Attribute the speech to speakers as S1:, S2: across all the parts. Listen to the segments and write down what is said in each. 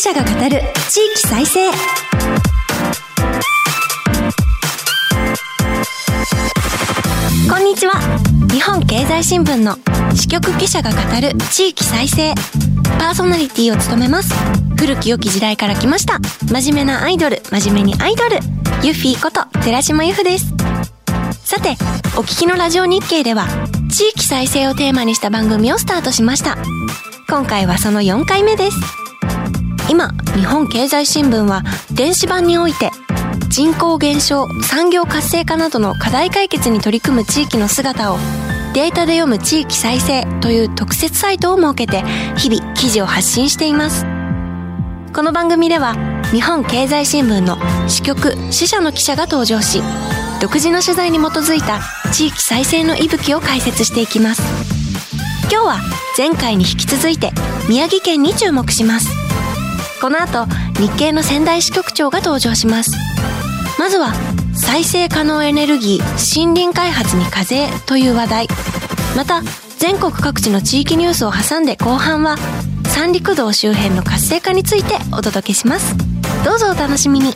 S1: 記者が語る地域再生。こんにちは。日本経済新聞の支局記者が語る地域再生。パーソナリティを務めます。古き良き時代から来ました。真面目なアイドル。真面目にアイドル。ユッフィーこと寺島由布です。さてお聞きのラジオ日経では地域再生をテーマにした番組をスタートしました。今回はその4回目です。今日本経済新聞は電子版において人口減少産業活性化などの課題解決に取り組む地域の姿をデータで読む地域再生という特設サイトを設けて日々記事を発信しています。この番組では日本経済新聞の支局支社の記者が登場し独自の取材に基づいた地域再生の息吹を解説していきます。今日は前回に引き続いて宮城県に注目します。この後日経の仙台支局長が登場します。まずは再生可能エネルギー森林開発に課税という話題。また全国各地の地域ニュースを挟んで後半は三陸道周辺の活性化についてお届けします。どうぞお楽しみに。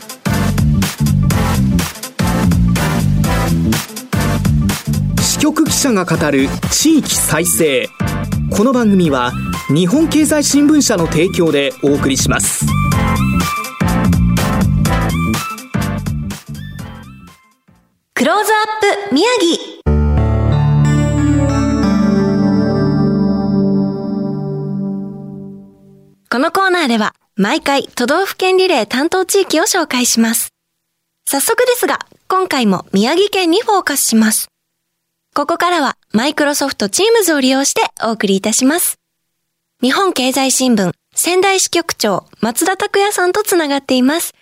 S2: 支局記者が語る地域再生。この番組は日本経済新聞社の提供でお送りします
S1: クローズアップ宮城このコーナーでは毎回都道府県リレー担当地域を紹介します。早速ですが、今回も宮城県にフォーカスします。ここからはマイクロソフト Teams を利用してお送りいたします。日本経済新聞仙台支局長松田拓也さんとつながっています。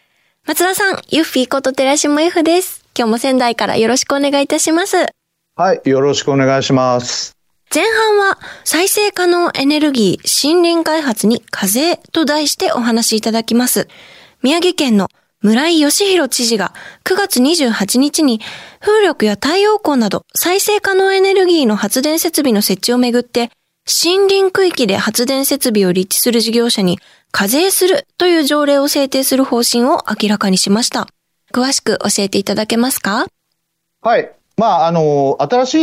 S1: 松田さん、ユッフィーこと寺島由布です。今日も仙台からよろしくお願いいたします。
S3: はい、よろしくお願いします。
S1: 前半は再生可能エネルギー森林開発に課税と題してお話しいただきます。宮城県の村井義弘知事が9月28日に風力や太陽光など再生可能エネルギーの発電設備の設置をめぐって森林区域で発電設備を立地する事業者に課税するという条例を制定する方針を明らかにしました。詳しく教えていただけますか？
S3: はい。まあ、あの、新し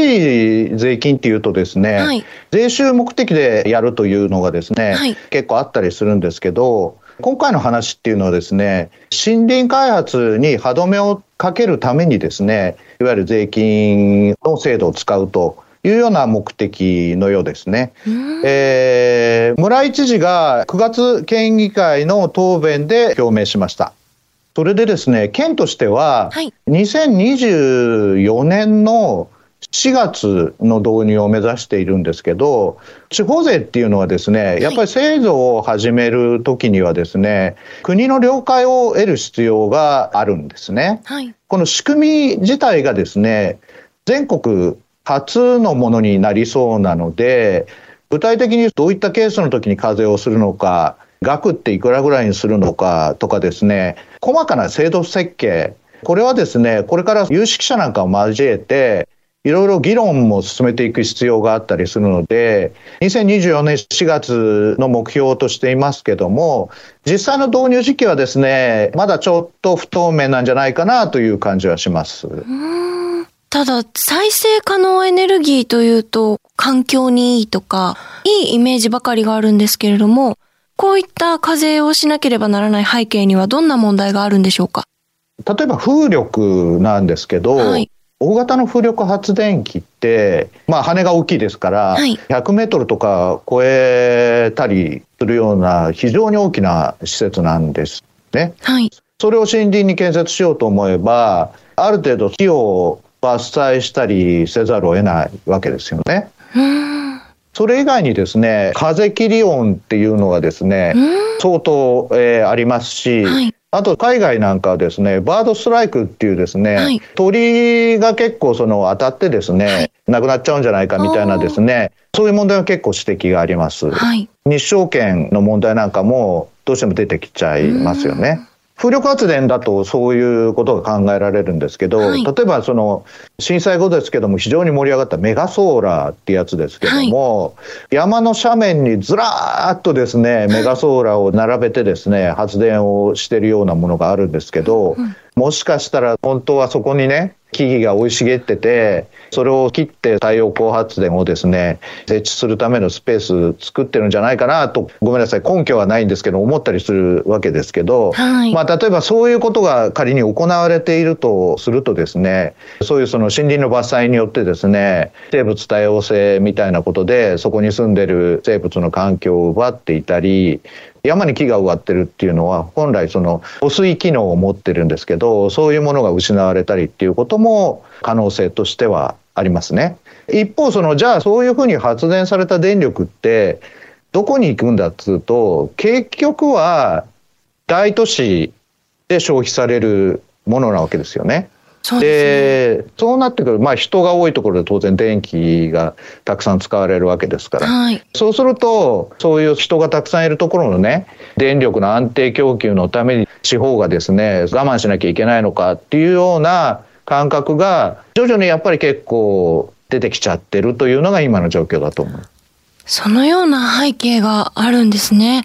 S3: い税金っていうとですね、
S1: はい
S3: 税収目的でやるというのがですね、
S1: はい
S3: 結構あったりするんですけど、今回の話っていうのはですね、森林開発に歯止めをかけるためにですね、いわゆる税金の制度を使うというような目的のようですね。えー村井知事が9月県議会の答弁で表明しました。それでですね、県としては、
S1: はい
S3: 2024年の4月の導入を目指しているんですけど、地方税っていうのはですね、やっぱり制度を始めるときにはですね、国の了解を得る必要があるんですね。
S1: はい。
S3: この仕組み自体がですね、全国初のものになりそうなので、具体的にどういったケースの時に課税をするのか、額っていくらぐらいにするのかとかですね、細かな制度設計、これはですね、これから有識者なんかを交えて、いろいろ議論も進めていく必要があったりするので、2024年4月の目標としていますけども、実際の導入時期はですね、まだちょっと不透明なんじゃないかなという感じはします。
S1: ただ、再生可能エネルギーというと、環境にいいとか、いいイメージばかりがあるんですけれども、こういった課税をしなければならない背景にはどんな問題があるんでしょうか？
S3: 例えば風力なんですけど、
S1: はい
S3: 大型の風力発電機って、まあ、羽が大きいですから、
S1: はい
S3: 100メートルとか超えたりするような非常に大きな施設なんですね。
S1: はい。
S3: それを森林に建設しようと思えば、ある程度木を伐採したりせざるを得ないわけですよね。それ以外にですね、風切り音っていうのがですね、相当、えーありますし、
S1: はい
S3: あと海外なんかはですね、バードストライクっていうですね、
S1: はい
S3: 鳥が結構その当たってですね、亡くなっちゃうんじゃないかみたいなですね、そういう問題は結構指摘があります。
S1: はい。
S3: 日照権の問題なんかもどうしても出てきちゃいますよね。風力発電だとそういうことが考えられるんですけど、はい、例えばその震災後ですけども非常に盛り上がったメガソーラーってやつですけども、はい、山の斜面にずらーっとですね メガソーラーを並べてですね発電をしてるようなものがあるんですけど、うん。もしかしたら本当はそこにね、木々が生い茂ってて、それを切って太陽光発電をですね、設置するためのスペース作ってるんじゃないかなと、ごめんなさい、根拠はないんですけど、思ったりするわけですけど、はい、まあ、例えばそういうことが仮に行われているとするとですね、そういうその森林の伐採によってですね、生物多様性みたいなことで、そこに住んでる生物の環境を奪っていたり、山に木が植わってるっていうのは本来その保水機能を持ってるんですけどそういうものが失われたりっていうことも可能性としてはありますね。一方そのじゃあそういうふうに発電された電力ってどこに行くんだっつうと結局は大都市で消費されるものなわけですよね。そうで、ね、そうなってくる、まあ、人が多いところで当然電気がたくさん使われるわけですから、はい、そうするとそういう人がたくさんいるところのね電力の安定供給のために地方がですね我慢しなきゃいけないのかっていうような感覚が徐々にやっぱり結構出てきちゃってるというのが今の状況だと思う。
S1: そのような背景があるんですね。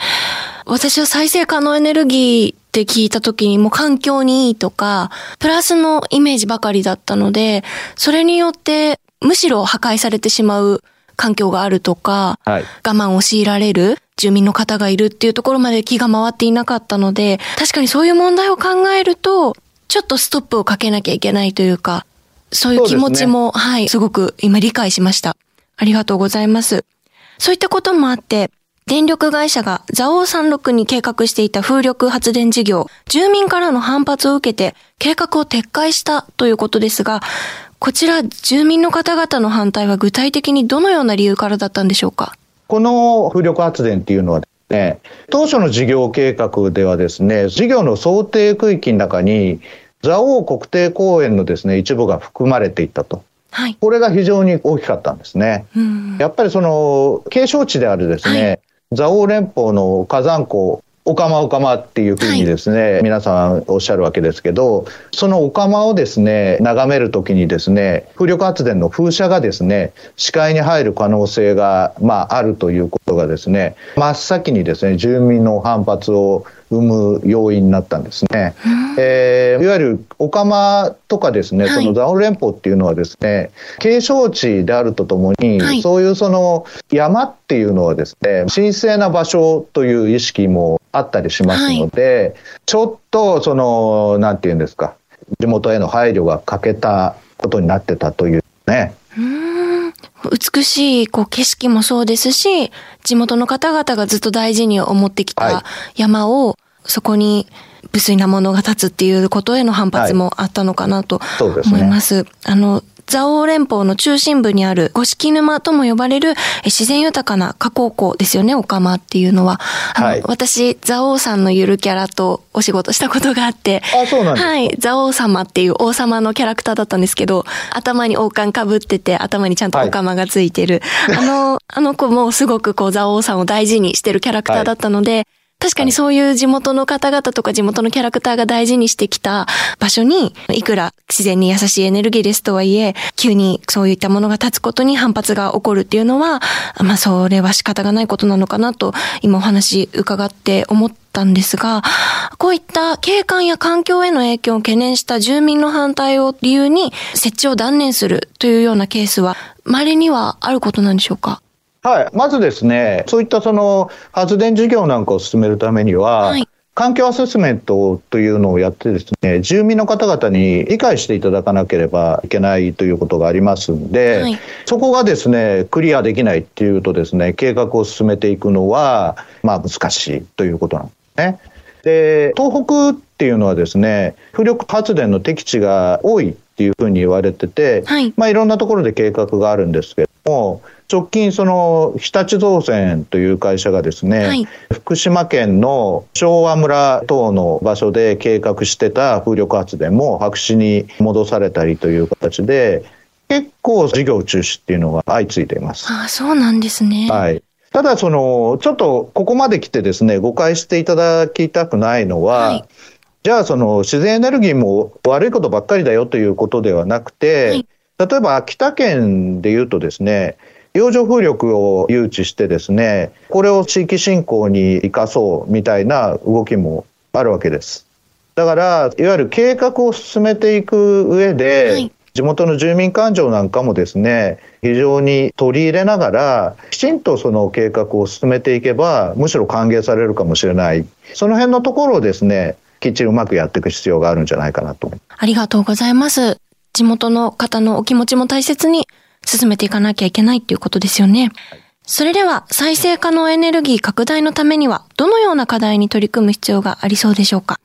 S1: 私は再生可能エネルギーって聞いた時にもう環境にいいとか、プラスのイメージばかりだったので、それによってむしろ破壊されてしまう環境があるとか、はい、我慢を強いられる住民の方がいるっていうところまで気が回っていなかったので、確かにそういう問題を考えると、ちょっとストップをかけなきゃいけないというか、そういう気持ちも、ね、はい、すごく今理解しました。ありがとうございます。そういったこともあって、電力会社が蔵王山麓に計画していた風力発電事業、住民からの反発を受けて計画を撤回したということですが、こちら住民の方々の反対は具体的にどのような理由からだったんでしょうか？
S3: この風力発電っていうのはね、当初の事業計画ではですね、事業の想定区域の中に蔵王国定公園のですね、一部が含まれていたと。はい、これが非常に大きかったんですね。やっぱりその景勝地であるですね、はい蔵王連邦の火山港オカマオカマっていうふうにですね、はい、皆さんおっしゃるわけですけど、そのオカマをですね、眺めるときにですね、風力発電の風車がですね、視界に入る可能性が、まあ、あるということがですね、真っ先にですね、住民の反発を生む要因になったんですね。えー、いわゆるオカマとかですね、そのザオ連邦っていうのはですね、景勝地であるとともに、はい、そういうその山っていうのはですね、神聖な場所という意識もあったりしますので、はい、ちょっとその、なんていうんですか、地元への配慮が欠けたことになってたというね。
S1: 美しいこう景色もそうですし、地元の方々がずっと大事に思ってきた山を、そこに無粋なものが立つっていうことへの反発もあったのかなと思います。はい、すね、あの、蔵王連邦の中心部にある五色沼とも呼ばれる自然豊かな河口湖ですよね、オカマっていうのは。はい、私、蔵王さんのゆるキャラとお仕事したことがあって、
S3: あ、そうなんです
S1: はい、蔵王様っていう王様のキャラクターだったんですけど、頭に王冠かぶってて、頭にちゃんとオカマがついてる。はい、あの、あの子もすごくこう、蔵王さんを大事にしてるキャラクターだったので、はい確かにそういう地元の方々とか地元のキャラクターが大事にしてきた場所に、いくら自然に優しいエネルギーですとはいえ、急にそういったものが立つことに反発が起こるっていうのは、まあそれは仕方がないことなのかなと、今お話伺って思ったんですが、こういった景観や環境への影響を懸念した住民の反対を理由に設置を断念するというようなケースは、稀にはあることなんでしょうか？
S3: はい、まずですね、そういったその発電事業なんかを進めるためには、はい、環境アセスメントというのをやってですね、住民の方々に理解していただかなければいけないということがありますんで、はい、そこがですね、クリアできないっていうとですね、計画を進めていくのは、まあ難しいということなんですね。で、東北っていうのはですね、風力発電の適地が多いっていうふうに言われてて、はい、まあいろんなところで計画があるんですけども、直近、その日立造船という会社がですね、はい、福島県の昭和村等の場所で計画してた風力発電も白紙に戻されたりという形で、結構事業中止っていうのが相次いでいます。
S1: あそうなんですね。
S3: はい。ただ、その、ちょっとここまで来てですね、誤解していただきたくないのは、はいじゃあその自然エネルギーも悪いことばっかりだよということではなくて、はい、例えば秋田県でいうとですね、洋上風力を誘致してですね、これを地域振興に生かそうみたいな動きもあるわけです。だから、いわゆる計画を進めていく上で、はい地元の住民感情なんかもですね、非常に取り入れながら、きちんとその計画を進めていけば、むしろ歓迎されるかもしれない。その辺のところをですね、きっちりうまくやっていく必要があるんじゃないかなと。
S1: ありがとうございます。地元の方のお気持ちも大切に進めていかなきゃいけないっていうことですよね。それでは、再生可能エネルギー拡大のためには、どのような課題に取り組む必要がありそうでしょうか？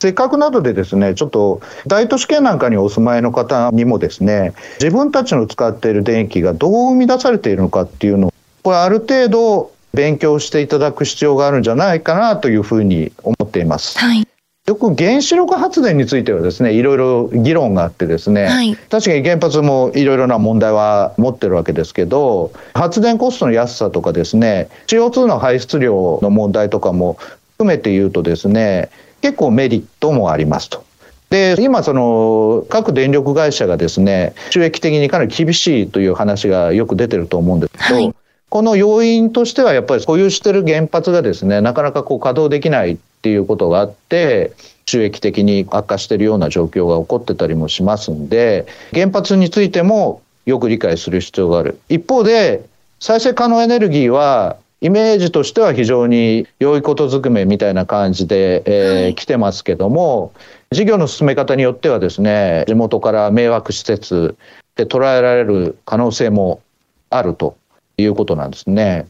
S3: せっかくなどでですね、ちょっと大都市圏なんかにお住まいの方にもですね、自分たちの使っている電気がどう生み出されているのかっていうのを、これある程度勉強していただく必要があるんじゃないかなというふうに思っています。はい。よく原子力発電についてはですね、いろいろ議論があってですね、はい、確かに原発もいろいろな問題は持ってるわけですけど、発電コストの安さとかですね、CO2 の排出量の問題とかも含めて言うとですね、結構メリットもありますと。で今その各電力会社がですね収益的にかなり厳しいという話がよく出てると思うんですけど、はい、この要因としてはやっぱり保有してる原発がですねなかなかこう稼働できないっていうことがあって収益的に悪化しているような状況が起こってたりもしますんで原発についてもよく理解する必要がある一方で再生可能エネルギーはイメージとしては非常に良いことずくめみたいな感じで、えー、来てますけども、事業の進め方によってはですね、地元から迷惑施設で捉えられる可能性もあるということなんですね。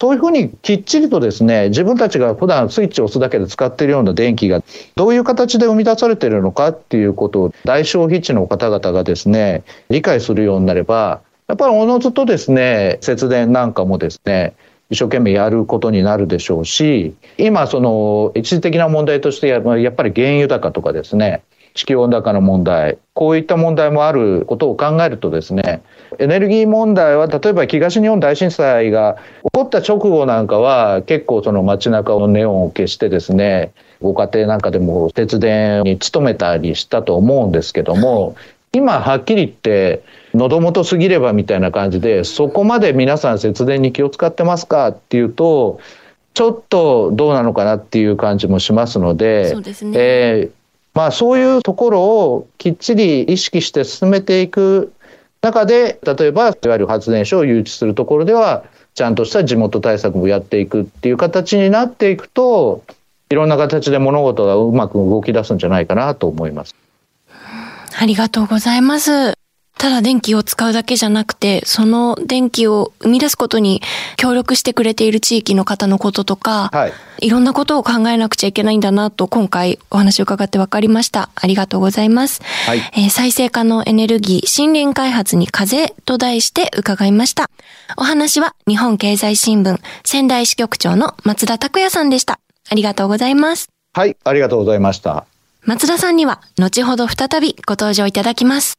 S3: そういうふうにきっちりとですね、自分たちが普段スイッチを押すだけで使っているような電気がどういう形で生み出されているのかっていうことを大消費地の方々がですね、理解するようになれば、やっぱりおのずとですね、節電なんかもですね、一生懸命やることになるでしょうし、今、その一時的な問題としてや、やっぱり原油高とかですね、地球温暖化の問題、こういった問題もあることを考えるとですね、エネルギー問題は、例えば東日本大震災が起こった直後なんかは、結構その街中のネオンを消してですね、ご家庭なんかでも節電に努めたりしたと思うんですけども、今はっきり言って、喉元すぎればみたいな感じで、そこまで皆さん節電に気を使ってますかっていうと、ちょっとどうなのかなっていう感じもしますので、そうですね。えー、まあそういうところをきっちり意識して進めていく中で、例えば、いわゆる発電所を誘致するところでは、ちゃんとした地元対策もやっていくっていう形になっていくと、いろんな形で物事がうまく動き出すんじゃないかなと思います。
S1: ありがとうございます。ただ電気を使うだけじゃなくて、その電気を生み出すことに協力してくれている地域の方のこととか、はい、いろんなことを考えなくちゃいけないんだなと今回お話を伺って分かりました。ありがとうございます。はい、えー、再生可能エネルギー森林開発に風と題して伺いました。お話は日本経済新聞仙台支局長の松田拓也さんでした。ありがとうございます。
S3: はい、ありがとうございました。
S1: 松田さんには後ほど再びご登場いただきます。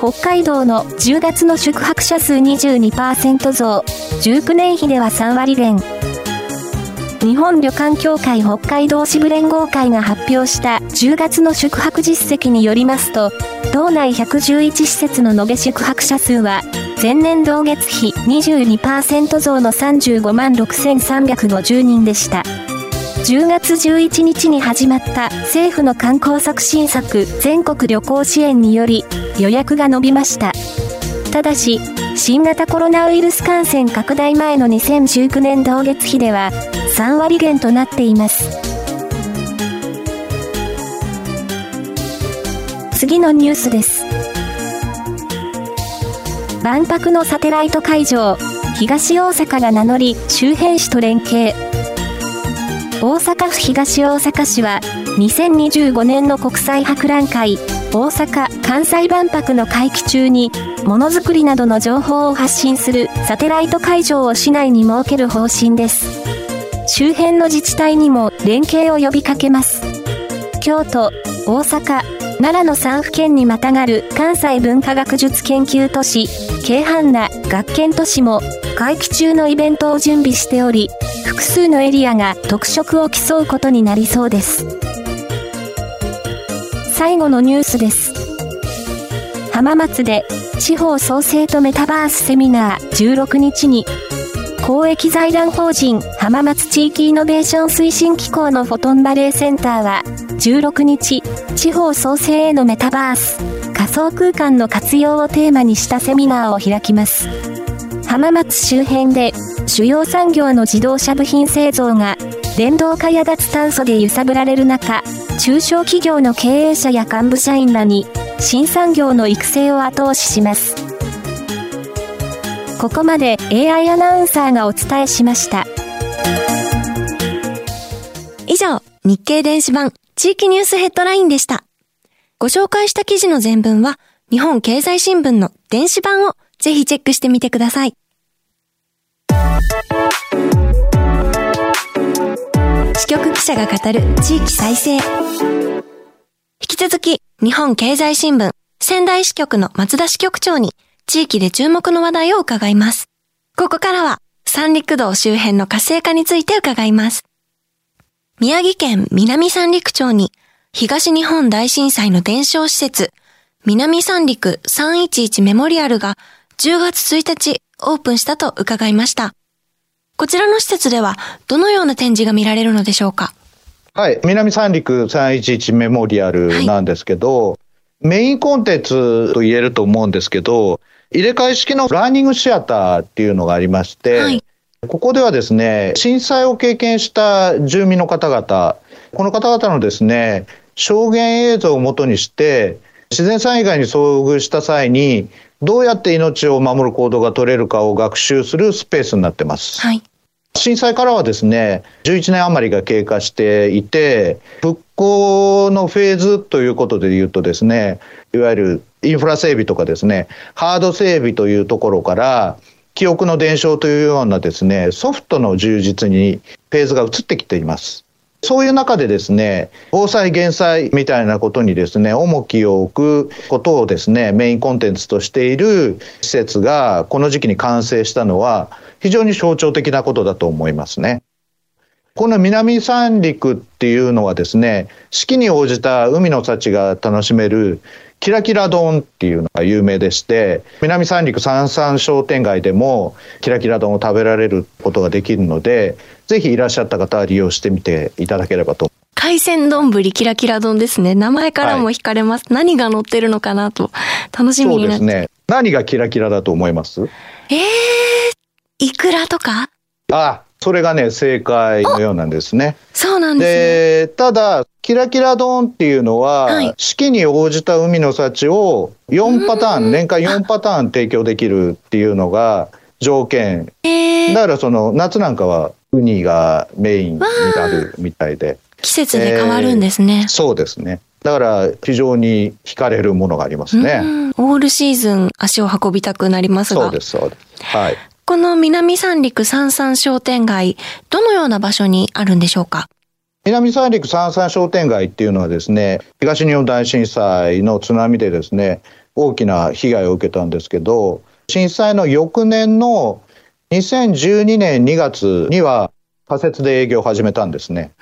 S1: 北海道の10月の宿泊者数22%増、19年比では3割減。日本旅館協会北海道支部連合会が発表した10月の宿泊実績によりますと、道内111施設の延べ宿泊者数は、前年同月比22%増の35万6350人でした。10月11日に始まった政府の観光促進策全国旅行支援により予約が伸びました。ただし、新型コロナウイルス感染拡大前の2019年同月比では3割減となっています。次のニュースです。万博のサテライト会場、東大阪が名乗り周辺市と連携。大阪府東大阪市は2025年の国際博覧会
S4: 大阪・関西万博の会期中に、ものづくりなどの情報を発信するサテライト会場を市内に設ける方針です。周辺の自治体にも連携を呼びかけます。京都、大阪、奈良の3府県にまたがる関西文化学術研究都市、京阪な学研都市も会期中のイベントを準備しており、複数のエリアが特色を競うことになりそうです。最後のニュースです。浜松で地方創生とメタバースセミナー16日に公益財団法人浜松地域イノベーション推進機構のフォトンバレーセンターは16日地方創生へのメタバース仮想空間の活用をテーマにしたセミナーを開きます。浜松周辺で主要産業の自動車部品製造が電動化や脱炭素で揺さぶられる中、中小企業の経営者や幹部社員らに新産業の育成を後押しします。ここまで AI アナウンサーがお伝えしました。
S1: 以上、日経電子版地域ニュースヘッドラインでした。ご紹介した記事の全文は日本経済新聞の電子版をぜひチェックしてみてください。支局記者が語る地域再生。引き続き、日本経済新聞仙台支局の松田支局長に地域で注目の話題を伺います。ここからは三陸道周辺の活性化について伺います。宮城県南三陸町に東日本大震災の伝承施設南三陸311メモリアルが10月1日オープンしたと伺いました。こちらの施設ではどのような展示が見られるのでしょうか？
S3: はい。南三陸311メモリアルなんですけど、はい、メインコンテンツと言えると思うんですけど、入れ替え式のラーニングシアターっていうのがありまして、はい、ここではですね、震災を経験した住民の方々、この方々のですね、証言映像をもとにして、自然災害に遭遇した際に、どうやって命を守る行動が取れるかを学習するスペースになってます。はい。震災からはですね、11年余りが経過していて、復興のフェーズということで言うとですね、いわゆるインフラ整備とかですね、ハード整備というところから、記憶の伝承というようなですね、ソフトの充実にフェーズが移ってきています。そういう中でですね、防災減災みたいなことにですね、重きを置くことをですね、メインコンテンツとしている施設がこの時期に完成したのは非常に象徴的なことだと思いますね。この南三陸っていうのはですね、四季に応じた海の幸が楽しめるキラキラ丼っていうのが有名でして、南三陸三三商店街でもキラキラ丼を食べられることができるので、ぜひいらっしゃった方は利用してみていただければと。
S1: 海鮮丼キラキラ丼ですね。名前からも惹かれます。はい、何が乗ってるのかなと楽しみになって。そうですね。
S3: 何がキラキラだと思います？
S1: ええー、イクラとか？
S3: ああ、それがね、正解のようなんですね。
S1: そうなんです
S3: ね。で、ただ、キラキラ丼っていうのは、はい、四季に応じた海の幸を4パターン、年間4パターン提供できるっていうのが条件。だからその、夏なんかはウニがメインになるみたいで。
S1: 季節で変わるんですね、
S3: えー、そうですね。だから非常に惹かれるものがありますね。
S1: オールシーズン足を運びたくなりますが。
S3: そうです、そうです。はい。
S1: この南三陸三三商店街、どのような場所にあるんでしょうか？
S3: 南三陸三三商店街っていうのはですね、東日本大震災の津波でですね、大きな被害を受けたんですけど、震災の翌年の2012年2月には仮設で営業を始めたんですね。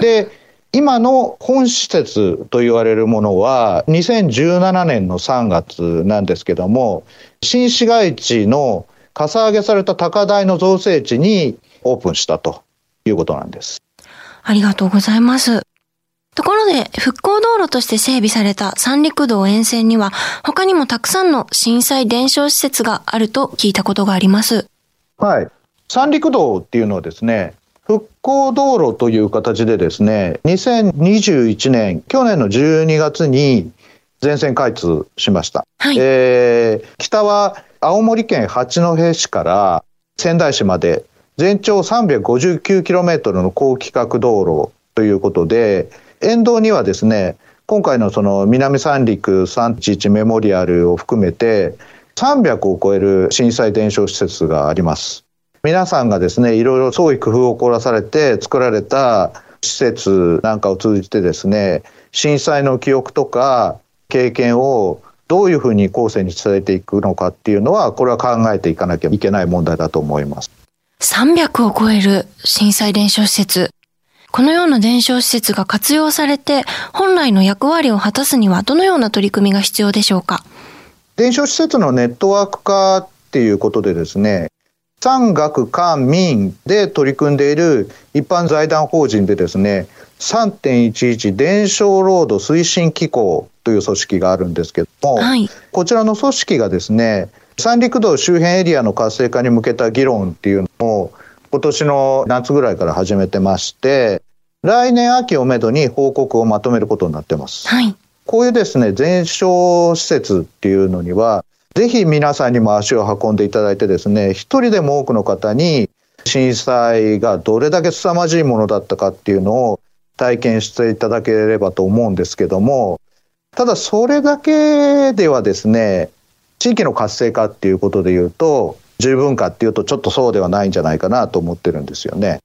S3: で、今の本施設と言われるものは2017年の3月なんですけども、新市街地のかさ上げされた高台の造成地にオープンしたということなんです。
S1: ありがとうございます。ところで、復興道路として整備された三陸道沿線には、他にもたくさんの震災伝承施設があると聞いたことがあります。
S3: はい。三陸道っていうのはですね、復興道路という形でですね、2021年、去年の12月に全線開通しました。はい、えー、北は青森県八戸市から仙台市まで全長 359km の高規格道路ということで、沿道にはですね、今回のその南三陸311メモリアルを含めて300を超える震災伝承施設があります。皆さんがですね、いろいろ創意工夫を凝らされて作られた施設なんかを通じてですね、震災の記憶とか経験をどういうふうに後世に伝えていくのかっていうのは、これは考えていかなきゃいけない問題だと思います。
S1: 300を超える震災伝承施設。このような伝承施設が活用されて、本来の役割を果たすにはどのような取り組みが必要でしょうか？
S3: 伝承施設のネットワーク化っていうことでですね、産学官民で取り組んでいる一般財団法人でですね、3.11伝承ロード推進機構という組織があるんですけども、はい、こちらの組織がですね、三陸道周辺エリアの活性化に向けた議論っていうのを今年の夏ぐらいから始めてまして、来年秋をめどに報告をまとめることになってます。はい、こういうですね、全焼施設っていうのには、ぜひ皆さんにも足を運んでいただいてですね、一人でも多くの方に震災がどれだけ凄まじいものだったかっていうのを体験していただければと思うんですけども、ただそれだけではですね、地域の活性化っていうことで言うと、十分かっていうとちょっとそうではないんじゃないかなと思ってるんですよね。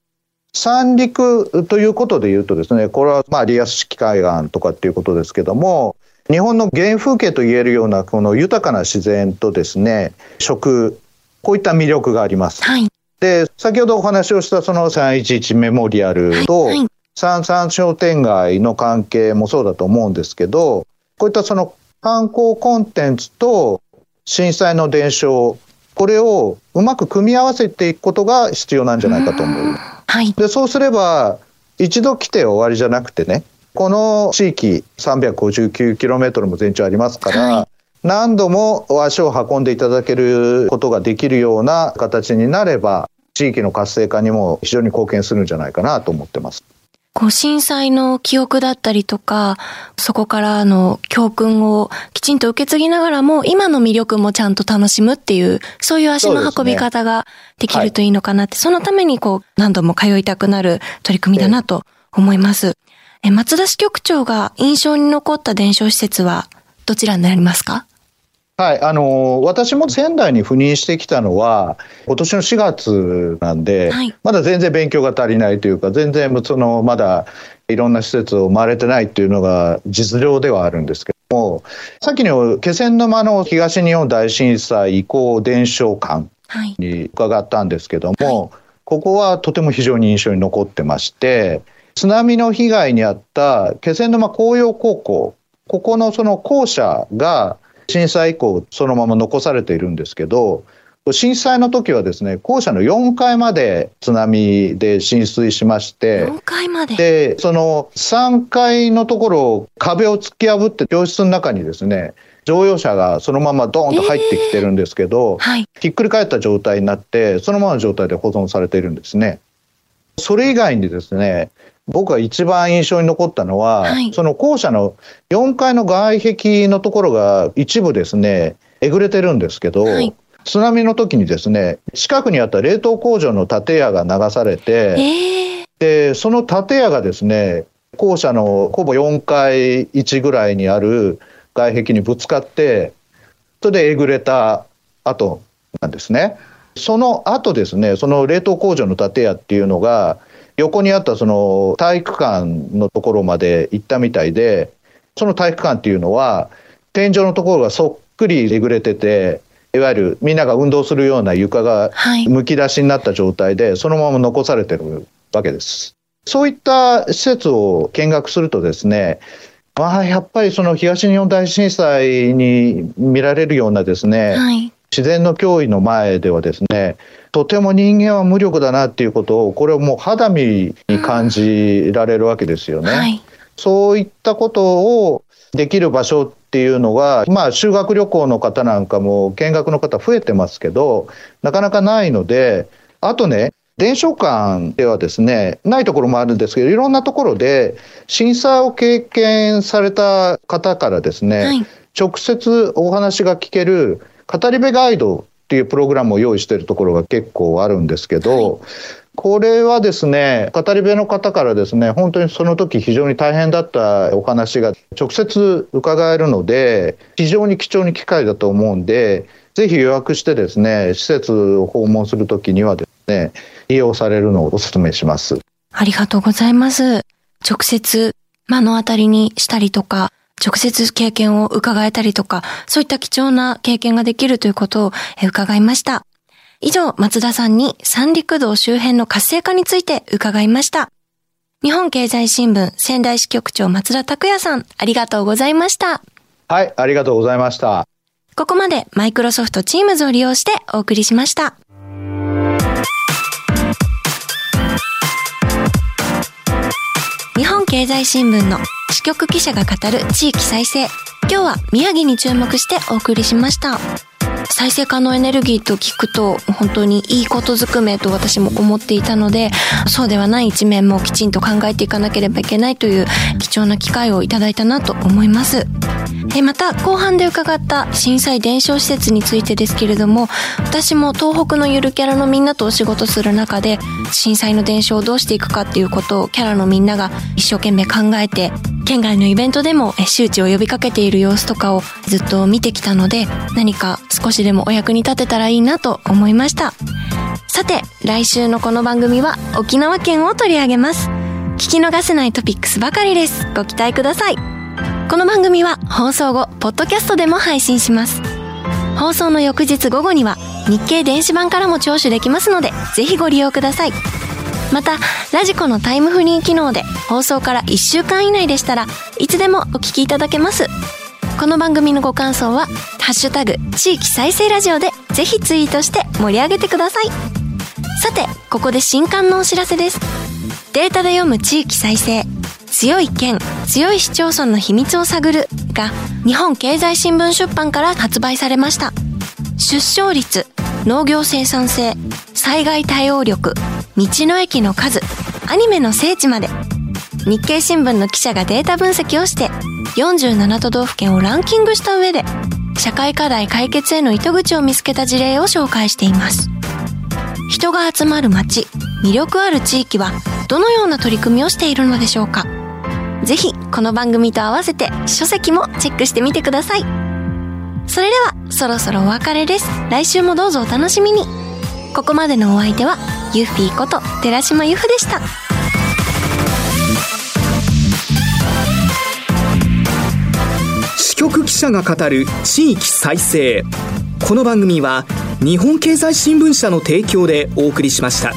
S3: 三陸ということで言うとですね、これはまあリアス式海岸とかっていうことですけども、日本の原風景と言えるようなこの豊かな自然とですね、食、こういった魅力があります。はい、で、先ほどお話をしたその311メモリアルと、三三商店街の関係もそうだと思うんですけど、こういったその観光コンテンツと震災の伝承、これをうまく組み合わせていくことが必要なんじゃないかと思う。はい、でそうすれば、一度来て終わりじゃなくてね、この地域 359km も全長ありますから、はい、何度も足を運んでいただけることができるような形になれば、地域の活性化にも非常に貢献するんじゃないかなと思ってます。
S1: こう震災の記憶だったりとか、そこからの教訓をきちんと受け継ぎながらも、今の魅力もちゃんと楽しむっていう、そういう足の運び方ができるといいのかなって、そ、ねはい、そのためにこう、何度も通いたくなる取り組みだなと思います。え松田支局長が印象に残った伝承施設はどちらになりますか？
S3: はい、あの私も仙台に赴任してきたのは今年の4月なんで、はい、まだ全然勉強が足りないというか全然そのまだいろんな施設を回れてないっていうのが実情ではあるんですけどもさっきの気仙沼の東日本大震災移行伝承館に伺ったんですけども、はい、ここはとても非常に印象に残ってまして津波の被害に遭った気仙沼紅葉高校ここのその校舎が震災以降そのまま残されているんですけど震災の時はですね校舎の4階まで津波で浸水しまして
S1: 4階まで？
S3: でその3階のところ壁を突き破って教室の中にですね乗用車がそのままドーンと入ってきてるんですけど、えーはい、ひっくり返った状態になってそのままの状態で保存されているんですね。それ以外にですね僕が一番印象に残ったのは、はい、その校舎の4階の外壁のところが一部ですね、えぐれてるんですけど、はい、津波の時にですね、近くにあった冷凍工場の建屋が流されて、えー、で、その建屋がですね、校舎のほぼ4階1ぐらいにある外壁にぶつかって、それでえぐれた後なんですね。その後ですね、その冷凍工場の建屋っていうのが、横にあったその体育館のところまで行ったみたいで、その体育館っていうのは、天井のところがそっくりえぐれてて、いわゆるみんなが運動するような床がむき出しになった状態で、そのまま残されてるわけです。そういった施設を見学するとですね、まあ、やっぱりその東日本大震災に見られるようなですね、はい、自然の脅威の前ではですね、とても人間は無力だなっていうことを、これをもう肌身に感じられるわけですよね。はい、そういったことをできる場所っていうのが、まあ、修学旅行の方なんかも見学の方増えてますけど、なかなかないので、あとね、伝承館ではですね、ないところもあるんですけど、いろんなところで震災を経験された方からですね、はい、直接お話が聞ける語り部ガイドっていうプログラムを用意しているところが結構あるんですけど、はい、これはですね、語り部の方からですね、本当にその時非常に大変だったお話が直接伺えるので、非常に貴重な機会だと思うんで、ぜひ予約してですね、施設を訪問するときにはですね、利用されるのをお勧めします。
S1: ありがとうございます。直接目の当たりにしたりとか、直接経験を伺えたりとか、そういった貴重な経験ができるということを伺いました。以上、松田さんに三陸道周辺の活性化について伺いました。日本経済新聞仙台支局長松田拓也さん、ありがとうございました。
S3: はい、ありがとうございました。
S1: ここまでマイクロソフトチームズを利用してお送りしました。日本経済新聞の支局記者が語る地域再生。今日は宮城に注目してお送りしました。再生可能エネルギーと聞くと本当にいいことずくめと私も思っていたのでそうではない一面もきちんと考えていかなければいけないという貴重な機会をいただいたなと思いますまた後半で伺った震災伝承施設についてですけれども私も東北のゆるキャラのみんなとお仕事する中で震災の伝承をどうしていくかっていうことをキャラのみんなが一生懸命考えて県外のイベントでも周知を呼びかけている様子とかをずっと見てきたので何か少しでもお役に立てたらいいなと思いました。さて来週のこの番組は沖縄県を取り上げます。聞き逃せないトピックスばかりです。ご期待ください。この番組は放送後ポッドキャストでも配信します。放送の翌日午後には日経電子版からも聴取できますのでぜひご利用ください。またラジコのタイムフリー機能で放送から1週間以内でしたらいつでもお聞きいただけます。この番組のご感想は「ハッシュタグ地域再生ラジオ」でぜひツイートして盛り上げてください。さてここで新刊のお知らせです。データで読む地域再生。強い県強い市町村の秘密を探るが日本経済新聞出版から発売されました。出生率農業生産性災害対応力道の駅の数アニメの聖地まで。日経新聞の記者がデータ分析をして47都道府県をランキングした上で社会課題解決への糸口を見つけた事例を紹介しています。人が集まる街魅力ある地域はどのような取り組みをしているのでしょうか。ぜひこの番組と合わせて書籍もチェックしてみてください。それではそろそろお別れです。来週もどうぞお楽しみに。ここまでのお相手はユフィーこと寺島由布でした。
S2: 支局記者が語る地域再生。この番組は日本経済新聞社の提供でお送りしました。